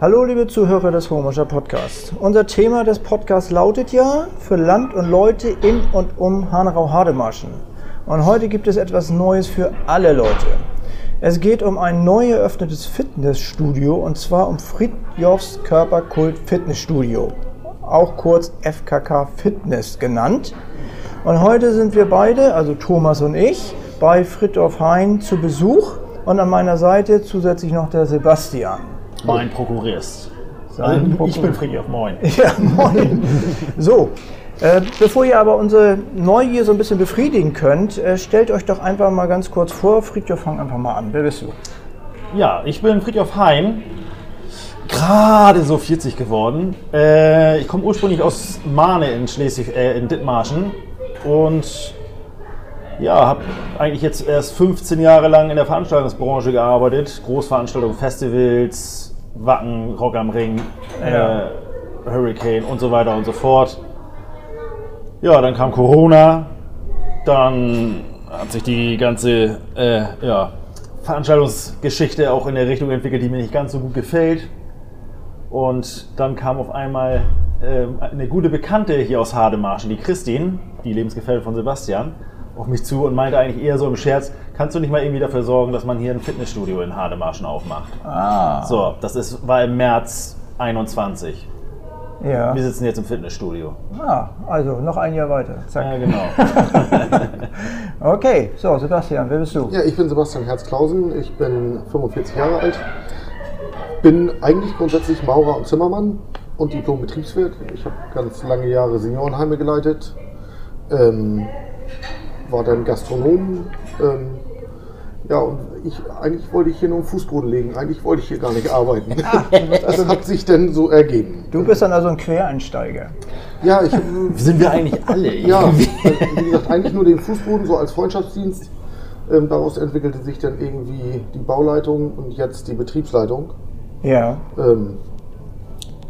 Hallo liebe Zuhörer des Homischer Podcasts. Unser Thema des Podcasts lautet ja für Land und Leute in und um Hanau-Hademarschen. Und heute gibt es etwas Neues für alle Leute. Es geht um ein neu eröffnetes Fitnessstudio und zwar um Fritjofs Körperkult Fitnessstudio, auch kurz FKK Fitness genannt. Und heute sind wir beide, also Thomas und ich, bei Fritjof Hein zu Besuch und an meiner Seite zusätzlich noch der Sebastian. Mein Prokurist. Sein Also, ich bin Friedhof, moin. Ja, moin. So, äh, bevor ihr aber unsere Neugier so ein bisschen befriedigen könnt, äh, stellt euch doch einfach mal ganz kurz vor. Friedhof, fang einfach mal an. Wer bist du? Ja, ich bin Friedhof Hein. Gerade so 40 geworden. Äh, ich komme ursprünglich aus Mahne in Schleswig, äh, in Dithmarschen. Und ja, habe eigentlich jetzt erst 15 Jahre lang in der Veranstaltungsbranche gearbeitet. Großveranstaltungen, Festivals, Wacken, Rock am Ring, Ja. äh, Hurricane und so weiter und so fort. Ja, dann kam Corona. Dann hat sich die ganze äh, ja, Veranstaltungsgeschichte auch in der Richtung entwickelt, die mir nicht ganz so gut gefällt. Und dann kam auf einmal ähm, eine gute Bekannte hier aus Hademarschen, die Christine, die Lebensgefährtin von Sebastian, auf mich zu und meinte eigentlich eher so im Scherz, kannst du nicht mal irgendwie dafür sorgen, dass man hier ein Fitnessstudio in Hademarschen aufmacht? Ah, So, das ist, war im März 21. ja. Wir sitzen jetzt im Fitnessstudio. Ah, also noch ein Jahr weiter. Zack. Ja, genau. Okay, so Sebastian, wer bist du? Ja, ich bin Sebastian Herz-Klausen, ich bin 45 Jahre alt, bin eigentlich grundsätzlich Maurer und Zimmermann und Diplom-Betriebswirt. Ich habe ganz lange Jahre Seniorenheime geleitet, ähm, war dann Gastronom. Ähm, ja, und ich, eigentlich wollte ich hier nur einen Fußboden legen, eigentlich wollte ich hier gar nicht arbeiten. Das hat sich dann so ergeben. Du bist dann also ein Quereinsteiger. Ja, ich, Sind wir eigentlich alle? Ja, wie gesagt, eigentlich nur den Fußboden so als Freundschaftsdienst. Ähm, daraus entwickelte sich dann irgendwie die Bauleitung und jetzt die Betriebsleitung. Ja, Ähm,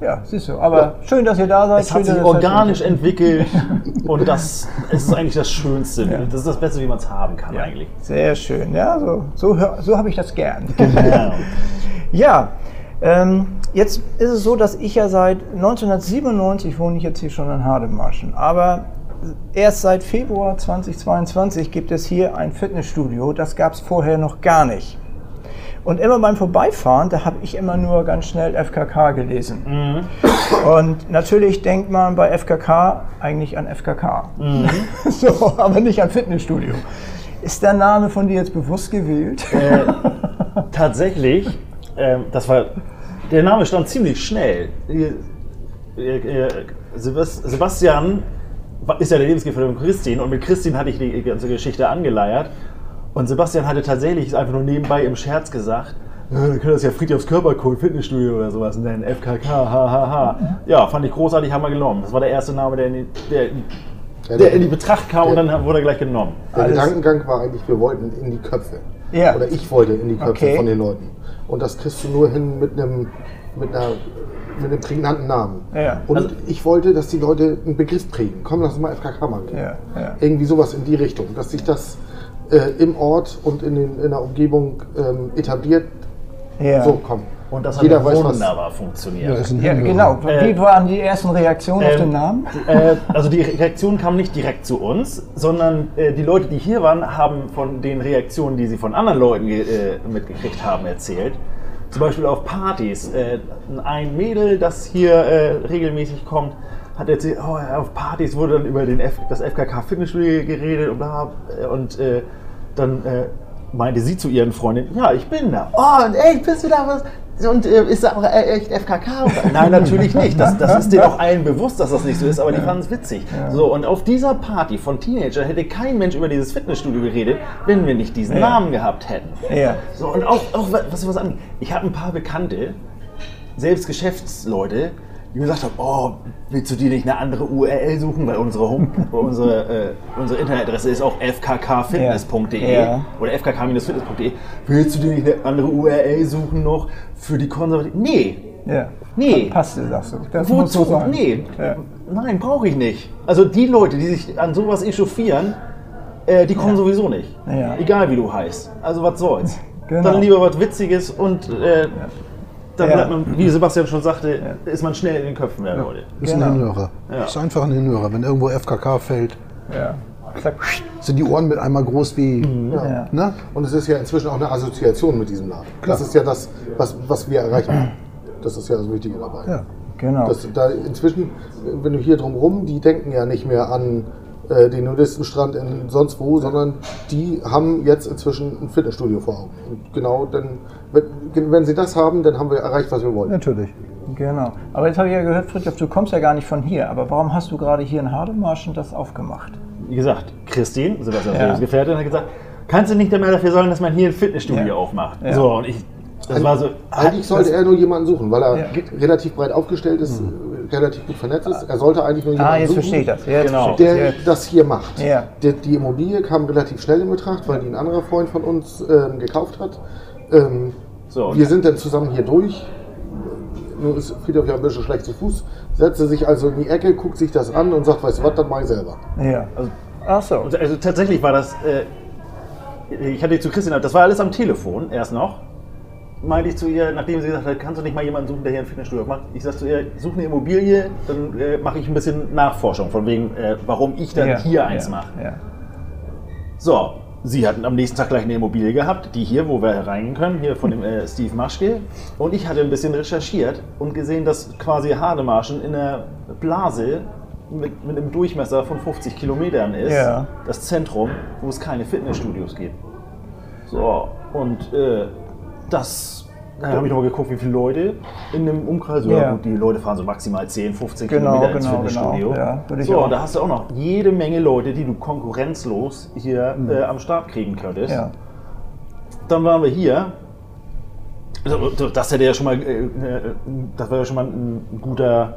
ja, siehst du. Aber schön, dass ihr da seid. Es schön, hat sich organisch entwickelt und das es ist eigentlich das Schönste. Das ist das Beste, wie man es haben kann eigentlich. Sehr schön. Ja, so, so, so habe ich das gern. Ja. Ja, ähm, jetzt ist es so, dass ich ja seit 1997 wohne ich jetzt hier schon in Hademarschen. Aber erst seit Februar 2022 gibt es hier ein Fitnessstudio. Das gab es vorher noch gar nicht. Und immer beim Vorbeifahren, da habe ich immer nur ganz schnell FKK gelesen. Und natürlich denkt man bei FKK eigentlich an FKK. so, aber nicht an Fitnessstudio. Ist der Name von dir jetzt bewusst gewählt? Tatsächlich, ähm, das war der Name stand ziemlich schnell. Äh, äh, Sebas- Sebastian ist ja der Lebensgefährte von Christine und mit Christine hatte ich die ganze Geschichte angeleiert. Und Sebastian hatte tatsächlich einfach nur nebenbei im Scherz gesagt, ja, dann kann das ja Friedhofs Körperkult Fitnessstudio oder sowas nennen, FKK, hahaha. Ja, fand ich großartig, haben wir genommen. Das war der erste Name, der in die, der, Ja, der in die Betracht kam und dann wurde er gleich genommen. der Alles- Gedankengang war eigentlich, wir wollten in die Köpfe. Ja. Oder ich wollte in die Köpfe Okay. von den Leuten. Und das kriegst du nur hin mit einem, mit einer, mit einem prägnanten Namen. Ja. Und Also- ich wollte, dass die Leute einen Begriff prägen. Komm, lass uns mal FKK machen. Ja, ja. Irgendwie sowas in die Richtung. Dass sich das äh, im Ort und in, den, in der Umgebung ähm, etabliert. Ja. So, komm. Und das hat Jeder weiß, was. wunderbar funktioniert. Ja, genau. Wie Äh, waren die ersten Reaktionen auf Ähm, den Namen? Äh, also die Reaktion kam nicht direkt zu uns, sondern äh, die Leute, die hier waren, haben von den Reaktionen, die sie von anderen Leuten äh, mitgekriegt haben, erzählt. Zum Beispiel auf Partys. Äh, ein Mädel, das hier äh, regelmäßig kommt, hat erzählt, oh, auf Partys wurde dann über den F das FKK Fitnessstudio geredet und bla. äh, Und äh, dann äh, meinte sie zu ihren Freundinnen, ja, ich bin da. Oh, und ey, bist du da was? Und äh, ist da auch äh, echt FKK? Nein, natürlich nicht. Das, das ist denen auch allen bewusst, dass das nicht so ist, aber die fanden es witzig. So, und auf dieser Party von Teenagern hätte kein Mensch über dieses Fitnessstudio geredet, wenn wir nicht diesen Namen gehabt hätten. Ja. So, und auch, auch was was an. Ich habe ein paar Bekannte, selbst Geschäftsleute, die gesagt haben, oh, willst du dir nicht eine andere URL suchen, weil unsere, Home, unsere, äh, unsere Internetadresse ist auch fkkfitness.de Ja. oder fkk-fitness.de. Willst du dir nicht eine andere URL suchen noch für die Konservativen? Nee, Ja. Nee. Passte, sagst du. Das so wozu? sein. Nee, Ja. nein, brauche ich nicht. Also die Leute, die sich an sowas echauffieren, äh, die kommen sowieso nicht. Ja. Egal wie du heißt. Also was soll's. Genau. Dann lieber was Witziges und äh, dann Ja. bleibt man, wie Sebastian schon sagte, ist man schnell in den Köpfen der Leute. Ist Genau. ein Hinhörer. Ja. Ist einfach ein Hinhörer. Wenn irgendwo FKK fällt, sind die Ohren mit einmal groß wie. Ja. Ne? Und es ist ja inzwischen auch eine Assoziation mit diesem Laden. Das ist ja das, was, was wir erreichen. Das ist ja das Wichtige dabei. Ja. Genau. Das, da inzwischen, wenn du hier drumrum, die denken ja nicht mehr an äh, den Nudistenstrand in sonst wo, sondern die haben jetzt inzwischen ein Fitnessstudio vor Augen. Und genau, dann, wenn, wenn sie das haben, dann haben wir erreicht, was wir wollen. Natürlich. Genau. Aber jetzt habe ich ja gehört, Fritjof, du kommst ja gar nicht von hier. Aber warum hast du gerade hier in Hardemarschen das aufgemacht? Wie gesagt, Christine, Sebastian Ja. Gefährtin, hat gesagt, kannst du nicht mehr dafür sorgen, dass man hier ein Fitnessstudio Ja. aufmacht? Ja. So, und ich, das war so, Eigentlich sollte er nur jemanden suchen, weil er Ja. relativ breit aufgestellt ist, relativ gut vernetzt ist. Er sollte eigentlich nur jemanden Ah, jetzt suchen, verstehe ich das. Jetzt Genau. der das. das hier macht. Ja. Die, die Immobilie kam relativ schnell in Betracht, weil die ein anderer Freund von uns ähm, gekauft hat. Ähm, So. wir sind dann zusammen hier durch. Nur ist Friedhof ja ein bisschen schlecht zu Fuß. Setzte sich also in die Ecke, guckt sich das an und sagt, weißt du was, das mache ich selber. Ja. Ach so. Und Also tatsächlich war das, äh, ich hatte zu Christian, das war alles am Telefon erst noch. Meinte ich zu ihr, nachdem sie gesagt hat, kannst du nicht mal jemanden suchen, der hier ein Fitnessstudio macht? Ich sag zu ihr, such eine Immobilie, dann äh, mache ich ein bisschen Nachforschung, von wegen, äh, warum ich dann Ja. hier eins ja. mache. Ja. So, sie hatten am nächsten Tag gleich eine Immobilie gehabt, die hier, wo wir reingehen können, hier von dem äh, Steve Maschke. Und ich hatte ein bisschen recherchiert und gesehen, dass quasi Hademarschen in der Blase mit, mit einem Durchmesser von 50 Kilometern ist. Das Zentrum, wo es keine Fitnessstudios gibt. So, und äh, das. Da habe ich nochmal geguckt, wie viele Leute in dem Umkreis. Ja, Ja. gut, die Leute fahren so maximal 10, 15 Genau, Kilometer ins genau, Fitnessstudio. genau. Ja, so, und da hast du auch noch jede Menge Leute, die du konkurrenzlos hier äh, am Start kriegen könntest. Ja. Dann waren wir hier. Also, Das hätte ja schon mal, äh, äh, das war ja schon mal ein guter,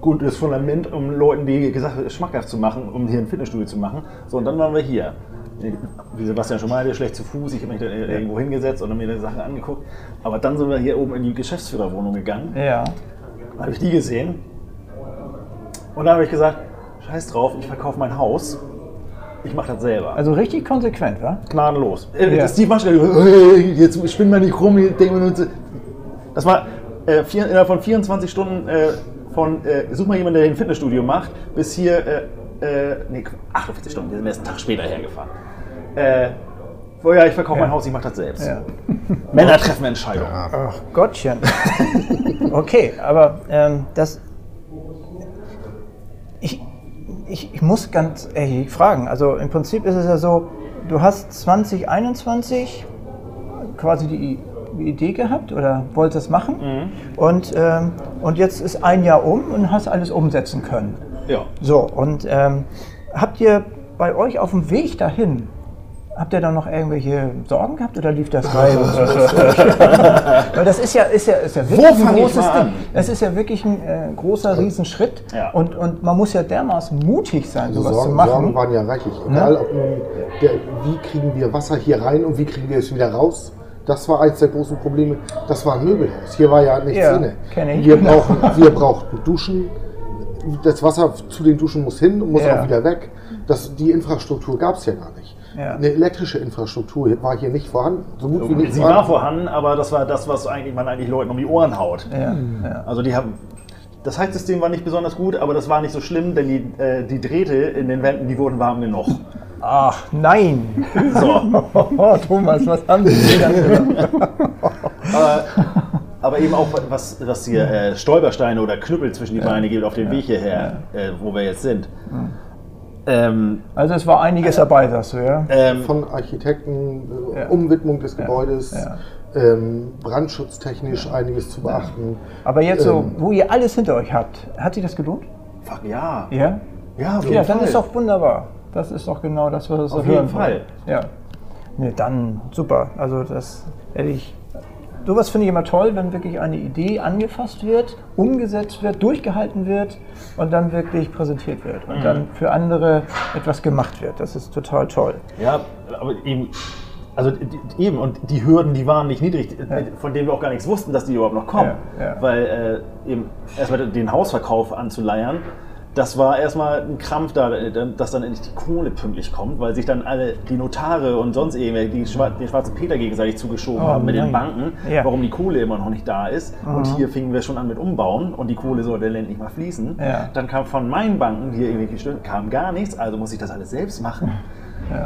gutes Fundament, um Leuten die Sache schmackhaft zu machen, um hier ein Fitnessstudio zu machen. So, und dann waren wir hier. Wie Sebastian schon meinte, schlecht zu Fuß. Ich habe mich dann irgendwo hingesetzt und mir die Sachen angeguckt. Aber dann sind wir hier oben in die Geschäftsführerwohnung gegangen. Ja. Habe ich die gesehen. Und dann habe ich gesagt, scheiß drauf, ich verkaufe mein Haus. Ich mache das selber. Also richtig konsequent, wa? gnadenlos. Äh, Ja. Steve Maschke, äh, jetzt spinn mal nicht rum, wir. Das war äh, vier, innerhalb von 24 Stunden äh, von äh, such mal jemanden, der ein Fitnessstudio macht, bis hier, äh, äh, nee, 48 Stunden, wir sind erst einen Tag später hergefahren. Äh, oh ja, ich verkaufe mein Haus, ich mache das selbst. Ja. Männer treffen Entscheidungen. Ach Gottchen. Okay, aber ähm, das. Ich, ich, ich muss ganz ehrlich fragen. Also im Prinzip ist es ja so, du hast 2021 quasi die Idee gehabt oder wolltest es machen. Und, ähm, und jetzt ist ein Jahr um und hast alles umsetzen können. Ja. So, und ähm, habt ihr bei euch auf dem Weg dahin, habt ihr da noch irgendwelche Sorgen gehabt oder lief das reibungslos? Weil das ist ja, ist ja, ist ja wirklich Wo ein großes Ding. Das ist ja wirklich ein äh, großer Riesenschritt. Ja. Und, und man muss ja dermaßen mutig sein, Also sowas Sorgen, zu machen. Sorgen waren ja reichlich. Egal, ob nun der, wie kriegen wir Wasser hier rein und wie kriegen wir es wieder raus. Das war eins der großen Probleme. Das war ein Möbelhaus. Hier war ja nichts Ja, drin. kenn ich. Wir, brauchen, wir brauchten Duschen. Das Wasser zu den Duschen muss hin und muss Ja. auch wieder weg. Das, die Infrastruktur gab es ja gar nicht. Ja. Eine elektrische Infrastruktur war hier nicht vorhanden. So gut wie nicht Sie war vorhanden, aber das war das, was eigentlich, man eigentlich Leuten um die Ohren haut. ja, ja. Also die haben. Das Heizsystem war nicht besonders gut, aber das war nicht so schlimm, denn die, äh, die Drähte in den Wänden, die wurden warm genug. Ach nein! So. Oh, Thomas, was haben Sie denn aber, aber eben auch, was, was hier äh, Stolpersteine oder Knüppel zwischen die Beine gibt auf dem Weg hierher, äh, wo wir jetzt sind. Ähm, Also es war einiges dabei, sagst du, ja? ähm, von Architekten, äh, Ja. Umwidmung des Gebäudes, Ja. Ähm, brandschutztechnisch einiges zu beachten. Aber jetzt so, Ähm, wo ihr alles hinter euch habt, hat sich das gelohnt? fuck ja. Ja? Ja, auf jeden Ja, dann Fall. ist doch wunderbar. Das ist doch genau das, was so Auf hören jeden Fall. Ja. Nee, dann super. Also das hätte ich. Sowas finde ich immer toll, wenn wirklich eine Idee angefasst wird, umgesetzt wird, durchgehalten wird und dann wirklich präsentiert wird Mhm. und dann für andere etwas gemacht wird. Das ist total toll. Ja, aber eben, also eben, und die Hürden, die waren nicht niedrig, äh, von denen wir auch gar nichts wussten, dass die überhaupt noch kommen. Ja, ja. Weil äh, eben erstmal den Hausverkauf anzuleiern, das war erstmal ein Krampf da, dass dann endlich die Kohle pünktlich kommt, weil sich dann alle die Notare und sonst irgendwelche die Schwar den schwarzen Peter gegenseitig zugeschoben Oh haben mit den nein. Banken, Ja. warum die Kohle immer noch nicht da ist. Und hier fingen wir schon an mit Umbauen und die Kohle sollte endlich mal fließen. Ja. Dann kam von meinen Banken, die irgendwie gestimmt, kam gar nichts, also muss ich das alles selbst machen.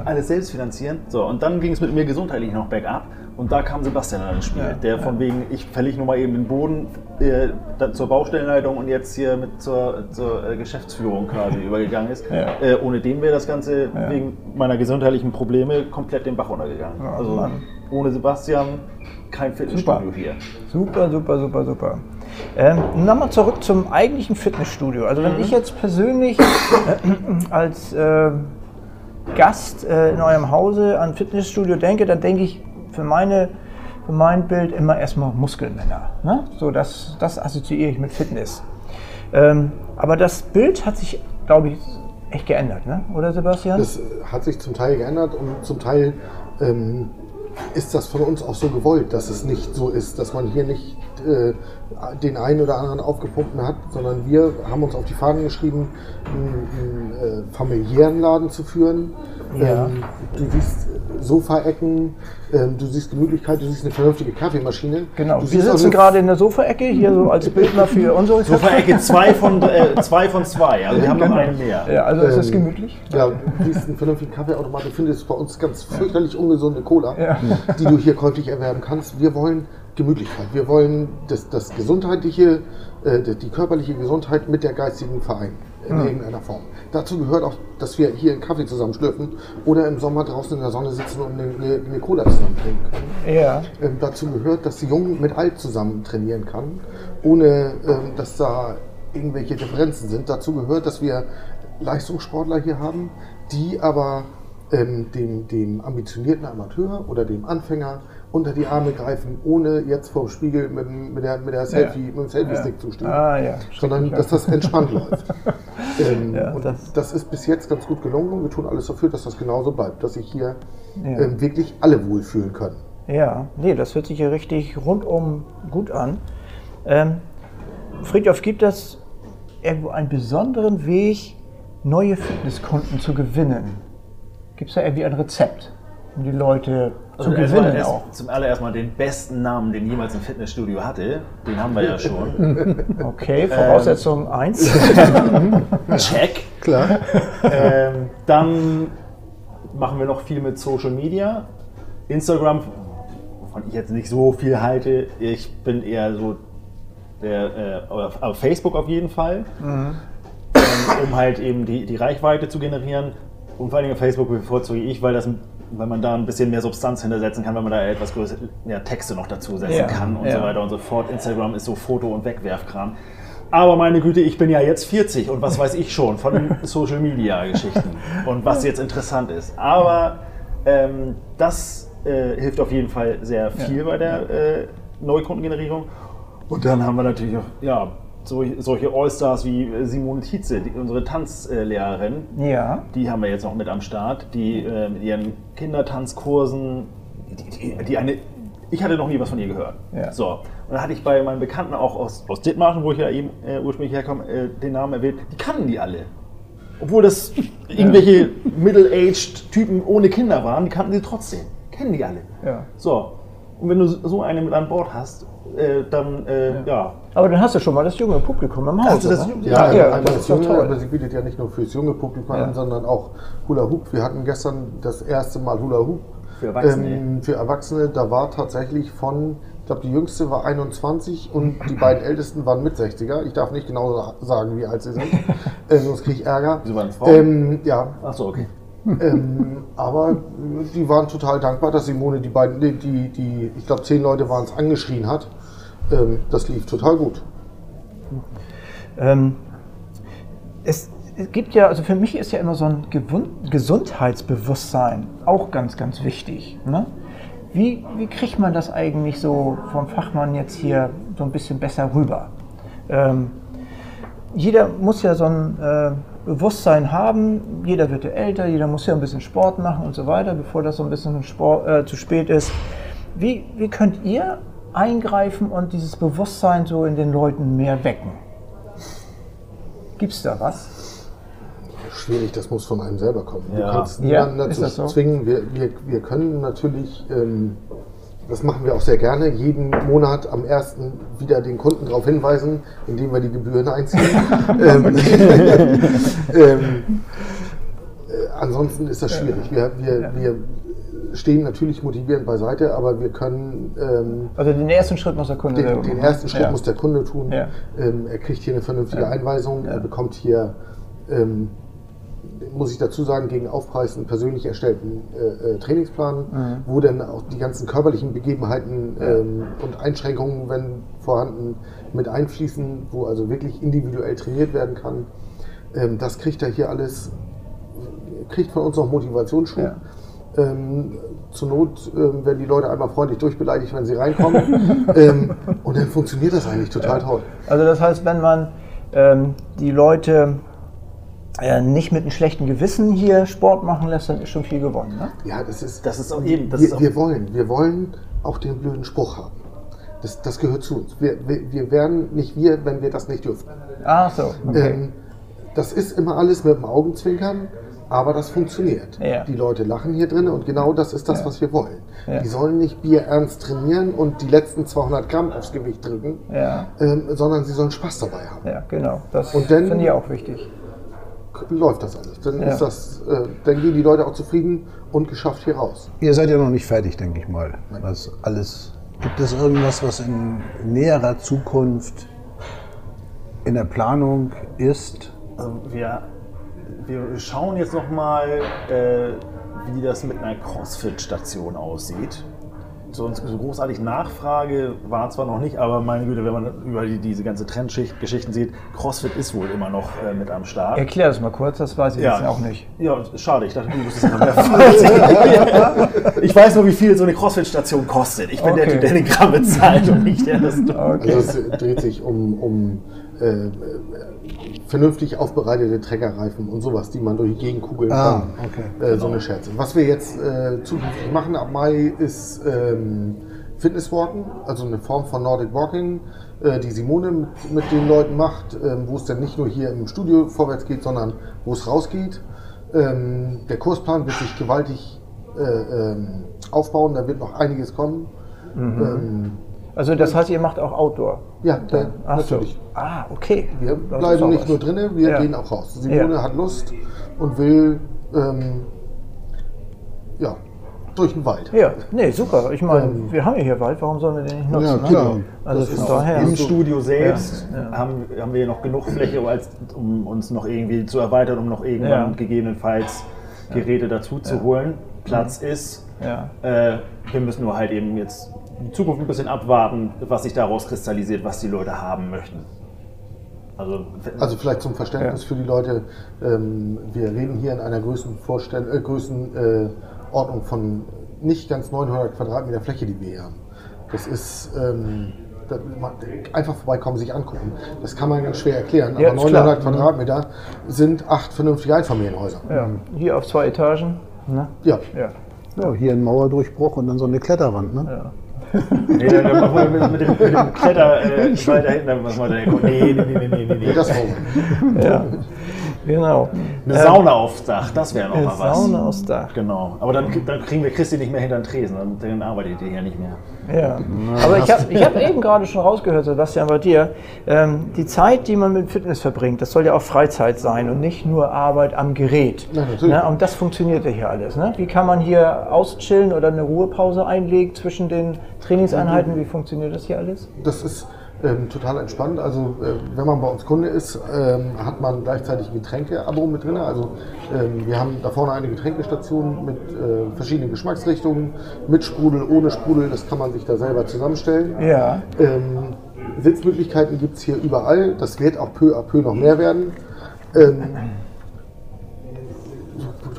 Alles selbst finanzieren. So, und dann ging es mit mir gesundheitlich noch bergab. Und da kam Sebastian dann ins Spiel, Ja, der von wegen, ich verlege nur mal eben den Boden äh, zur Baustellenleitung und jetzt hier mit zur, zur äh, Geschäftsführung quasi übergegangen ist. Ja. Äh, ohne den wäre das Ganze Ja. wegen meiner gesundheitlichen Probleme komplett den Bach runtergegangen. Ja, also Mann. ohne Sebastian kein Fitnessstudio hier. Super, super, super, super. Ähm, Nochmal zurück zum eigentlichen Fitnessstudio. Also wenn ich jetzt persönlich äh, als äh, Gast äh, in eurem Hause an Fitnessstudio denke, dann denke ich für, meine, für mein Bild immer erstmal Muskelmänner. Ne? So, das, das assoziiere ich mit Fitness. Ähm, aber das Bild hat sich, glaube ich, echt geändert, ne? oder Sebastian? Das hat sich zum Teil geändert und zum Teil ähm, ist das von uns auch so gewollt, dass es nicht so ist, dass man hier nicht äh, den einen oder anderen aufgepumpten hat, sondern wir haben uns auf die Fahnen geschrieben, einen, einen äh, familiären Laden zu führen. Ja. Ähm, du siehst Sofaecken, ähm, du siehst Gemütlichkeit, du siehst eine vernünftige Kaffeemaschine. genau. Du Wir sitzen eine- gerade in der Sofaecke, hier so als Bildner für unsere. Sofa-Ecke zwei von, äh, zwei von zwei, also wir haben noch Genau. eine mehr. Ja, also ist es Ähm, gemütlich? Ja, du siehst einen vernünftigen Kaffeeautomat, du findest bei uns ganz fürchterlich ungesunde Cola, Ja. die du hier käuflich erwerben kannst. Wir wollen Gemütlichkeit, wir wollen das, das gesundheitliche, äh, die körperliche Gesundheit mit der geistigen vereinen, in irgendeiner Form. Dazu gehört auch, dass wir hier einen Kaffee zusammen schlürfen oder im Sommer draußen in der Sonne sitzen und eine, eine, Cola zusammen trinken können. Ja. Ähm, dazu gehört, dass Jung mit Alt zusammen trainieren kann, ohne ähm, dass da irgendwelche Differenzen sind. Dazu gehört, dass wir Leistungssportler hier haben, die aber ähm, dem, dem ambitionierten Amateur oder dem Anfänger unter die Arme greifen, ohne jetzt vor dem Spiegel mit, dem- mit der, mit der Selfie, mit dem Selfie-Stick zu stehen Ah ja. sondern dass das entspannt läuft. Ähm, Ja, und das- das, ist bis jetzt ganz gut gelungen und wir tun alles dafür, dass das genauso bleibt, dass sich hier Ja. ähm, wirklich alle wohlfühlen können. Ja, nee, das hört sich ja richtig rundum gut an. Ähm, Friedhof, gibt es irgendwo einen besonderen Weg, neue Fitnesskunden zu gewinnen? Gibt es da irgendwie ein Rezept, um die Leute Also gewinnen erst, auch? Zum allererst mal den besten Namen, den jemals ein Fitnessstudio hatte. Den haben wir ja schon. Okay, Voraussetzung eins. Check. Klar. ähm, dann machen wir noch viel mit Social Media. Instagram, wovon ich jetzt nicht so viel halte. Ich bin eher so der, äh, auf, Facebook auf jeden Fall. Ähm, um halt eben die, die Reichweite zu generieren. Und vor allem auf Facebook bevorzuge ich, weil, das, weil man da ein bisschen mehr Substanz hintersetzen kann, wenn man da etwas größere ja, Texte noch dazu setzen Ja, kann und ja. so weiter und so fort. Instagram ist so Foto- und Wegwerfkram. Aber meine Güte, ich bin ja jetzt 40 und was weiß ich schon von Social Media Geschichten und was jetzt interessant ist. Aber ähm, das äh, hilft auf jeden Fall sehr viel bei der äh, Neukundengenerierung. Und dann haben wir natürlich auch ja, so, solche Allstars wie äh, Simone Tietze, die, unsere Tanzlehrerin. ja. Die haben wir jetzt noch mit am Start, die äh, mit ihren Kindertanzkursen, die, die, die eine. Ich hatte noch nie was von ihr gehört. Ja. So. Und da hatte ich bei meinen Bekannten auch aus, aus Dithmarschen, wo ich ja eben äh, ursprünglich herkomme, äh, den Namen erwähnt, die kannten die alle. Obwohl das irgendwelche middle-aged Typen ohne Kinder waren, die kannten sie trotzdem. Kennen die alle. Ja. So. Und wenn du so einen mit an Bord hast, äh, dann, äh, ja. Aber dann hast du schon mal das junge Publikum im. Also das ne? junge- Ja, ja, einmal das das ist Junge, toll. aber sie bietet ja nicht nur fürs junge Publikum Ja. an, sondern auch Hula Hoop. Wir hatten gestern das erste Mal Hula Hoop. Für Erwachsene. Ähm, für Erwachsene, da war tatsächlich von, ich glaube, die jüngste war 21 und die beiden ältesten waren mit 60er. Ich darf nicht genau sa- sagen, wie alt sie sind, äh, sonst kriege ich Ärger. Sie waren Frauen? Ähm, ja, Achso, okay. ähm, aber die waren total dankbar, dass Simone die beiden, die, die, die ich glaube, zehn Leute waren es, angeschrien hat. Ähm, das lief total gut. Ähm, es, es gibt ja, also für mich ist ja immer so ein Gewun- Gesundheitsbewusstsein auch ganz, ganz wichtig. Ne? Wie, wie kriegt man das eigentlich so vom Fachmann jetzt hier so ein bisschen besser rüber? Ähm, jeder muss ja so ein äh, Bewusstsein haben, jeder wird ja älter, jeder muss ja ein bisschen Sport machen und so weiter, bevor das so ein bisschen Sport, äh, zu spät ist. Wie, wie könnt ihr eingreifen und dieses Bewusstsein so in den Leuten mehr wecken? Gibt's da was? schwierig, das muss von einem selber kommen. Du Ja. kannst Ja, niemanden ist dazu das so? zwingen. Wir, wir, wir können natürlich, ähm, das machen wir auch sehr gerne, jeden Monat am ersten wieder den Kunden darauf hinweisen, indem wir die Gebühren einziehen. ähm, ähm, äh, ansonsten ist das schwierig. Wir, wir, wir stehen natürlich motivierend beiseite, aber wir können ähm, Also den ersten Schritt muss der Kunde den, den ersten Schritt ja. muss der Kunde tun. Ja. Ähm, er kriegt hier eine vernünftige Ja. Einweisung. Er bekommt hier, ähm, muss ich dazu sagen, gegen Aufpreis einen persönlich erstellten äh, äh, Trainingsplan, Mhm. wo dann auch die ganzen körperlichen Begebenheiten ähm, und Einschränkungen, wenn vorhanden, mit einfließen, wo also wirklich individuell trainiert werden kann. Ähm, das kriegt er hier alles, kriegt von uns noch Motivationsschub. Ähm, zur Not ähm, werden die Leute einmal freundlich durchbeleidigt, wenn sie reinkommen. ähm, und dann funktioniert das eigentlich total toll. Also das heißt, wenn man ähm, die Leute äh, nicht mit einem schlechten Gewissen hier Sport machen lässt, dann ist schon viel gewonnen. Ne? Ja, das ist. Das ist auch eben. Das ist wir, auch, wir wollen, wir wollen auch den blöden Spruch haben. Das, das gehört zu uns. Wir, wir, wir wären nicht wir, wenn wir das nicht dürfen. Ach so, okay. Ähm, das ist immer alles mit dem Augenzwinkern, aber das funktioniert. Ja. Die Leute lachen hier drin und genau das ist das, Ja. was wir wollen. Ja. Die sollen nicht Bier ernst trainieren und die letzten 200 Gramm aufs Gewicht drücken, ja, ähm, sondern sie sollen Spaß dabei haben. ja, genau. Das Und dann- finde ich auch wichtig. Läuft das alles. Dann, Ja. ist das, äh, dann gehen die Leute auch zufrieden und geschafft hier raus. Ihr seid ja noch nicht fertig, denke ich mal. Was alles. Gibt es irgendwas, was in näherer Zukunft in der Planung ist? Also wir, wir schauen jetzt noch mal, äh, wie das mit einer CrossFit-Station aussieht. So, so großartig Nachfrage war zwar noch nicht, aber meine Güte, wenn man über die, diese ganze Trendschicht-Geschichten sieht, CrossFit ist wohl immer noch äh, mit am Start. Erklär das mal kurz, das weiß ich jetzt auch nicht. Ja, schade, ich dachte, du wusstest es noch mehr. ich weiß nur, wie viel so eine CrossFit-Station kostet. Ich bin der Okay. Typ, der den Gramm bezahlt und nicht der das tut. Okay. Also es dreht sich um, um äh, vernünftig aufbereitete Treckerreifen und sowas, die man durch die Gegend kugeln Ah, kann. okay. Äh, So eine Scherze. Was wir jetzt äh, zukünftig machen ab Mai ist ähm, Fitnesswalken, also eine Form von Nordic Walking, äh, die Simone mit, mit den Leuten macht, ähm, wo es dann nicht nur hier im Studio vorwärts geht, sondern wo es rausgeht. Ähm, der Kursplan wird sich gewaltig äh, ähm, aufbauen, da wird noch einiges kommen. Ähm, Also das heißt, ihr macht auch Outdoor? ja, da, Ach so. natürlich. Ah, okay. Wir Das ist bleiben nicht was. nur drinnen, wir Ja. gehen auch raus. Simone Ja. hat Lust und will ähm, ja, durch den Wald. Ja, nee, super. Ich meine, Ähm, wir haben ja hier Wald, warum sollen wir den nicht nutzen? Ja, ne? klar. Also Das von ist daher. Im Studio selbst Ja, ja. Haben, haben wir noch genug Fläche, um uns noch irgendwie zu erweitern, um noch irgendwann Ja. gegebenenfalls Geräte dazu zu holen. Platz ist. Ja. Äh, wir müssen nur halt eben jetzt in Zukunft ein bisschen abwarten, was sich daraus kristallisiert, was die Leute haben möchten. Also, Also vielleicht zum Verständnis Ja. für die Leute, ähm, wir reden hier in einer Größenvorstell äh, Größenordnung von nicht ganz 900 Quadratmeter Fläche, die wir hier haben. Das ist ähm, da, man, einfach vorbeikommen, sich angucken. Das kann man ganz schwer erklären, Ja, aber ist klar. 900 Quadratmeter sind acht vernünftige Einfamilienhäuser. ja. Hier auf zwei Etagen. Ne? Ja. Ja. Ja, hier ein Mauerdurchbruch und dann so eine Kletterwand. Ne? Ja. nee, dann, dann machen wir mit, mit dem, mit dem Kletter äh, weiter hinten, dann machen wir da Nee, nee, nee, nee, nee, nee. Nee, das wir. ja. Genau. Eine Sauna aufs Dach, das wäre noch Eine mal was. Sauna aufs Dach. Genau. Aber dann, dann kriegen wir Christi nicht mehr hinter den Tresen, dann, dann arbeitet ihr ja nicht mehr. Ja. Aber ich habe ich hab eben gerade schon rausgehört, Sebastian, bei dir, ähm, die Zeit, die man mit Fitness verbringt, das soll ja auch Freizeit sein und nicht nur Arbeit am Gerät. Ja, natürlich. Ne? Und das funktioniert ja hier alles. Ne? Wie kann man hier auschillen oder eine Ruhepause einlegen zwischen den Trainingseinheiten? Wie funktioniert das hier alles? Das ist ähm, total entspannt. Also äh, wenn man bei uns Kunde ist, ähm, hat man gleichzeitig ein Getränke-Abo mit drin. Also ähm, wir haben da vorne eine Getränkestation mit äh, verschiedenen Geschmacksrichtungen, mit Sprudel, ohne Sprudel. Das kann man sich da selber zusammenstellen. Ja. Ähm, Sitzmöglichkeiten gibt es hier überall. Das wird auch peu à peu noch mehr werden.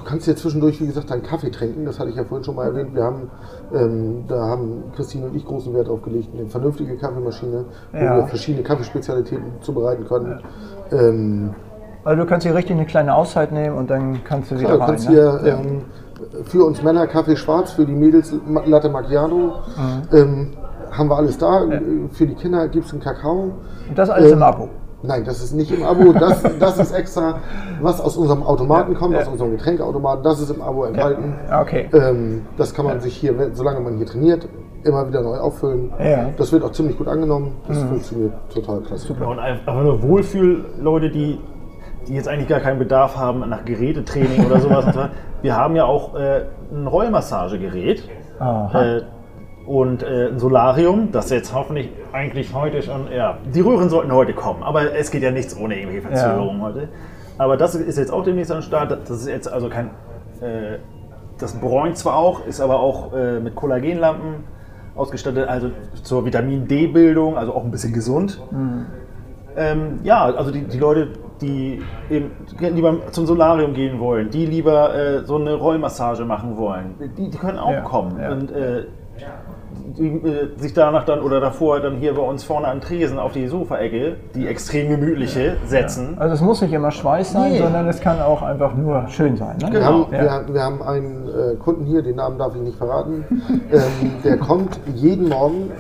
Du, kannst hier zwischendurch, wie gesagt, deinen Kaffee trinken. Das hatte ich ja vorhin schon mal erwähnt. Wir haben, ähm, da haben Christine und ich großen Wert drauf gelegt, eine vernünftige Kaffeemaschine, wo Ja. wir verschiedene Kaffeespezialitäten zubereiten können. Ähm, Also du kannst hier richtig eine kleine Auszeit nehmen und dann kannst du wieder ja, du rein. kannst ne? hier ja. ähm, für uns Männer Kaffee schwarz, für die Mädels Latte Macchiato. Mhm. Ähm, haben wir alles da. Für die Kinder gibt es einen Kakao. Und das alles im ähm, Abo. Nein, das ist nicht im Abo. Das, das ist extra, was aus unserem Automaten kommt, aus unserem Getränkeautomaten. Das ist im Abo enthalten. Ja, okay. Ähm, das kann man sich hier, wenn- solange man hier trainiert, immer wieder neu auffüllen. Ja. Das wird auch ziemlich gut angenommen. Das funktioniert total klasse. Und einfach nur Wohlfühl-Leute, die, die jetzt eigentlich gar keinen Bedarf haben nach Gerätetraining oder sowas. Wir haben ja auch äh, ein Rollmassagegerät Aha. äh, und äh, ein Solarium, das jetzt hoffentlich eigentlich heute schon, ja, die Röhren sollten heute kommen, aber es geht ja nichts ohne irgendwelche Verzögerungen heute. Aber das ist jetzt auch demnächst am Start. Das ist jetzt also kein, äh, das bräunt zwar auch, ist aber auch äh, mit Kollagenlampen ausgestattet, also zur Vitamin D-Bildung, also auch ein bisschen gesund. Ähm, ja, also die, die Leute, die eben lieber zum Solarium gehen wollen, die lieber äh, so eine Rollmassage machen wollen, die, die können auch Ja, kommen. ja. Und äh, sich danach dann oder davor dann hier bei uns vorne an Tresen auf die Sofaecke, die extrem gemütliche, setzen. Also es muss nicht immer Schweiß sein, Nee. sondern es kann auch einfach nur schön sein. Ne? Wir Genau. haben, Ja. wir, wir haben einen äh, Kunden hier, den Namen darf ich nicht verraten. ähm, der kommt jeden Morgen,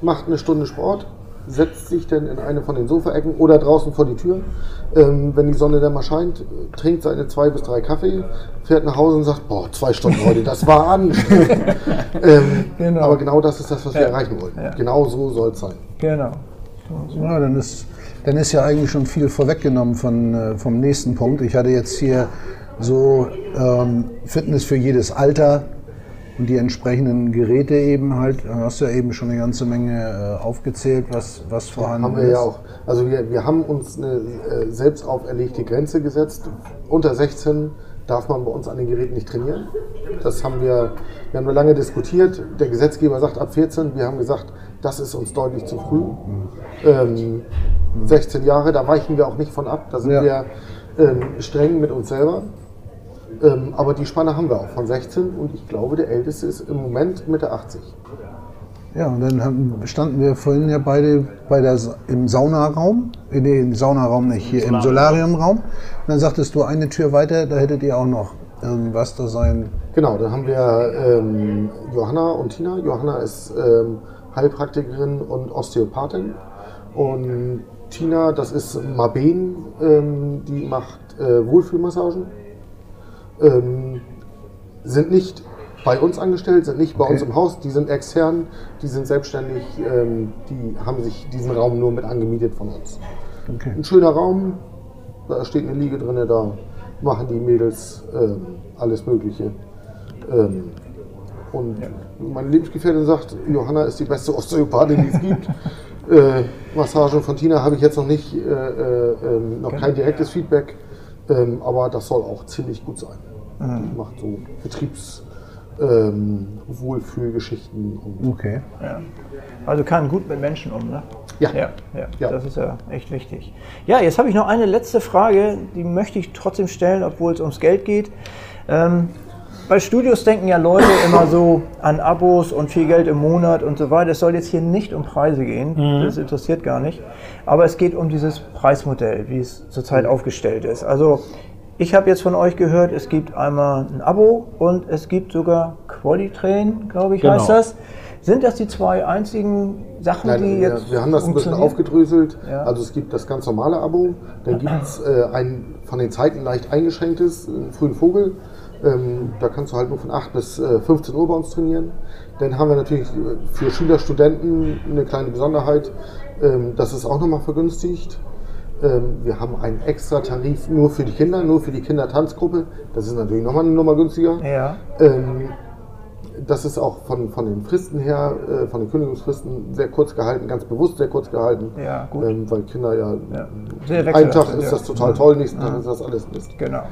macht eine Stunde Sport, setzt sich dann in eine von den Sofaecken oder draußen vor die Tür, ähm, wenn die Sonne dann mal scheint, trinkt seine zwei bis drei Kaffee, fährt nach Hause und sagt, boah, zwei Stunden heute, das war anstrengend. ähm, Genau. Aber genau das ist das, was wir Ja. erreichen wollen. Ja. Genau so soll es sein. Genau. Ja, dann ist, dann ist ja eigentlich schon viel vorweggenommen von, äh, vom nächsten Punkt. Ich hatte jetzt hier so ähm, Fitness für jedes Alter und die entsprechenden Geräte eben halt. Hast du ja eben schon eine ganze Menge äh, aufgezählt, was, was vorhanden Haben wir ist. ja auch. Also wir, wir haben uns eine äh, selbst auferlegte Grenze gesetzt. Unter 16 darf man bei uns an den Geräten nicht trainieren. Das haben wir, wir haben lange diskutiert. Der Gesetzgeber sagt ab 14. Wir haben gesagt, das ist uns deutlich zu früh. Ähm, 16 Jahre, da weichen wir auch nicht von ab. Da sind Ja. wir ähm, streng mit uns selber. Ähm, aber die Spanne haben wir auch von 16 und ich glaube, der Älteste ist im Moment Mitte 80. Ja, und dann haben, standen wir vorhin ja beide bei der, im Saunaraum. Nee, im Saunaraum nicht, hier im Solariumraum. Und dann sagtest du, eine Tür weiter, da hättet ihr auch noch irgendwas da sein. Genau, dann haben wir ähm, Johanna und Tina. Johanna ist ähm, Heilpraktikerin und Osteopathin. Und Tina, das ist Maben, ähm, die macht äh, Wohlfühlmassagen. Ähm, sind nicht bei uns angestellt, sind nicht bei Okay. uns im Haus, die sind extern, die sind selbstständig, ähm, die haben sich diesen Raum nur mit angemietet von uns. Okay. Ein schöner Raum, da steht eine Liege drin, da machen die Mädels ähm, alles Mögliche. Ähm, und meine Lebensgefährtin sagt, Johanna ist die beste Osteopathin, die es gibt. äh, Massage von Tina habe ich jetzt noch nicht, äh, äh, ähm, noch kein direktes Feedback, ähm, aber das soll auch ziemlich gut sein. Die macht so Betriebs- ähm, Okay. Ja. Also kann gut mit Menschen um, ne? Ja. Ja, ja, Ja. das ist ja echt wichtig. Ja, jetzt habe ich noch eine letzte Frage, die möchte ich trotzdem stellen, obwohl es ums Geld geht. Ähm, bei Studios denken ja Leute immer so an Abos und viel Geld im Monat und so weiter. Es soll jetzt hier nicht um Preise gehen, das interessiert gar nicht. Aber es geht um dieses Preismodell, wie es zurzeit aufgestellt ist. Also ich habe jetzt von euch gehört, es gibt einmal ein Abo und es gibt sogar Qualitrain, glaube ich, heißt Genau. das. Sind das die zwei einzigen Sachen, Nein, die wir, jetzt wir haben das ein bisschen aufgedröselt. Ja. Also es gibt das ganz normale Abo, dann gibt es äh, ein von den Zeiten leicht eingeschränktes, einen frühen Vogel. Ähm, da kannst du halt nur von 8 bis äh, 15 Uhr bei uns trainieren. Dann haben wir natürlich äh, für Schüler, Studenten eine kleine Besonderheit. Ähm, das ist auch nochmal vergünstigt. Ähm, wir haben einen extra Tarif nur für die Kinder, nur für die Kindertanzgruppe. Das ist natürlich nochmal eine Nummer günstiger. Ja, Ähm, das ist auch von, von den Fristen her, äh, von den Kündigungsfristen sehr kurz gehalten, ganz bewusst sehr kurz gehalten. Ja, gut. Ähm, weil Kinder ja, ja. Einen Tag ist das total toll, nächsten Tag ist das alles Mist. Genau.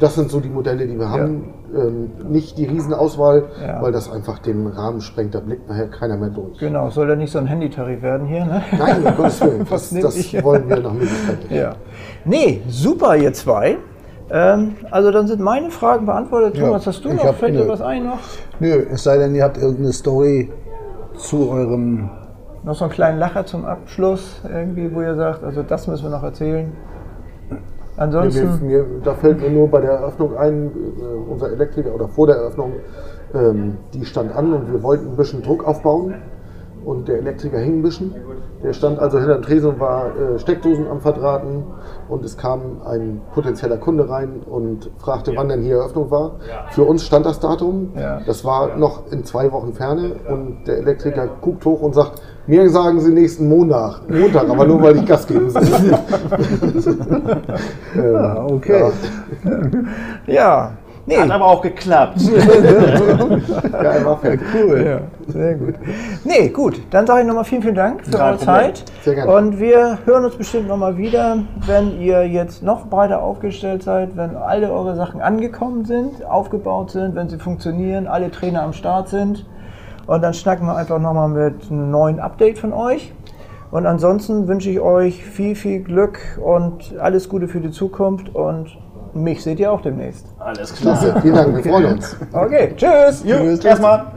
Das sind so die Modelle, die wir haben. Ähm, nicht die Riesenauswahl, Ja. weil das einfach den Rahmen sprengt. Da blickt nachher keiner mehr durch. Genau, soll ja nicht so ein Handytarif werden hier, ne? Nein, um Gottes Willen. Das, das wollen wir nach Möglichkeit nicht. Ja. Nee, super, ihr zwei. Ähm, also dann sind meine Fragen beantwortet. Ja, Thomas, hast du ich noch? Fällt dir was ein noch? Nö, es sei denn, ihr habt irgendeine Story zu eurem. Noch so einen kleinen Lacher zum Abschluss, irgendwie, wo ihr sagt, also das müssen wir noch erzählen. Mir, Ansonsten, mir, da fällt mir nur bei der Eröffnung ein, äh, unser Elektriker oder vor der Eröffnung, ähm, die stand an und wir wollten ein bisschen Druck aufbauen. Und der Elektriker hing ein bisschen. Der stand also hinter dem Tresen und war äh, Steckdosen am Verdrahten und es kam ein potenzieller Kunde rein und fragte, wann denn hier Eröffnung war. Für uns stand das Datum, Ja. das war noch in zwei Wochen Ferne und der Elektriker guckt hoch und sagt, mir sagen Sie nächsten Montag, Montag, aber nur weil ich Gas geben soll. ähm, Ah, okay. Ja, nee. Hat aber auch geklappt. ja, war fertig. Cool. Ja, sehr gut. Nee, gut. Dann sage ich nochmal vielen, vielen Dank für eure. Zeit. Sehr gerne. Und wir hören uns bestimmt nochmal wieder, wenn ihr jetzt noch breiter aufgestellt seid, wenn alle eure Sachen angekommen sind, aufgebaut sind, wenn sie funktionieren, alle Trainer am Start sind. Und dann schnacken wir einfach nochmal mit einem neuen Update von euch. Und ansonsten wünsche ich euch viel, viel Glück und alles Gute für die Zukunft. Und mich seht ihr auch demnächst. Alles klar. Klasse, vielen Dank, wir freuen uns. Okay, tschüss. Jo, erstmal.